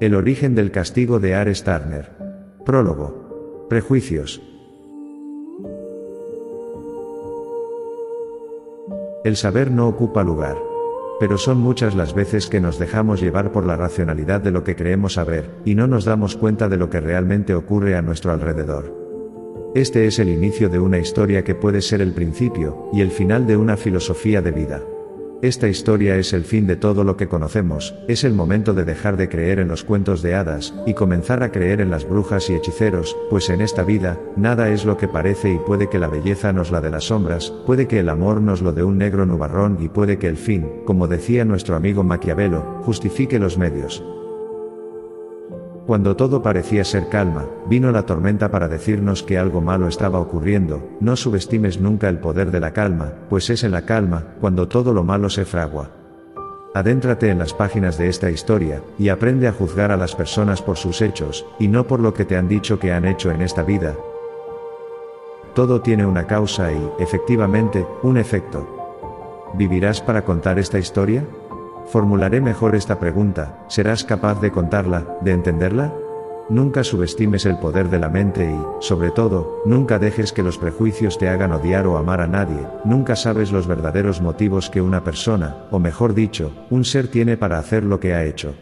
El origen del castigo de Ares Turner. Prólogo. Prejuicios. El saber no ocupa lugar. Pero son muchas las veces que nos dejamos llevar por la racionalidad de lo que creemos saber, y no nos damos cuenta de lo que realmente ocurre a nuestro alrededor. Este es el inicio de una historia que puede ser el principio, y el final de una filosofía de vida. Esta historia es el fin de todo lo que conocemos, es el momento de dejar de creer en los cuentos de hadas, y comenzar a creer en las brujas y hechiceros, pues en esta vida, nada es lo que parece y puede que la belleza nos la de las sombras, puede que el amor nos lo de un negro nubarrón y puede que el fin, como decía nuestro amigo Maquiavelo, justifique los medios. Cuando todo parecía ser calma, vino la tormenta para decirnos que algo malo estaba ocurriendo, no subestimes nunca el poder de la calma, pues es en la calma, cuando todo lo malo se fragua. Adéntrate en las páginas de esta historia, y aprende a juzgar a las personas por sus hechos, y no por lo que te han dicho que han hecho en esta vida. Todo tiene una causa y, efectivamente, un efecto. ¿Vivirás para contar esta historia? Formularé mejor esta pregunta, ¿serás capaz de contarla, de entenderla? Nunca subestimes el poder de la mente y, sobre todo, nunca dejes que los prejuicios te hagan odiar o amar a nadie, nunca sabes los verdaderos motivos que una persona, o mejor dicho, un ser tiene para hacer lo que ha hecho.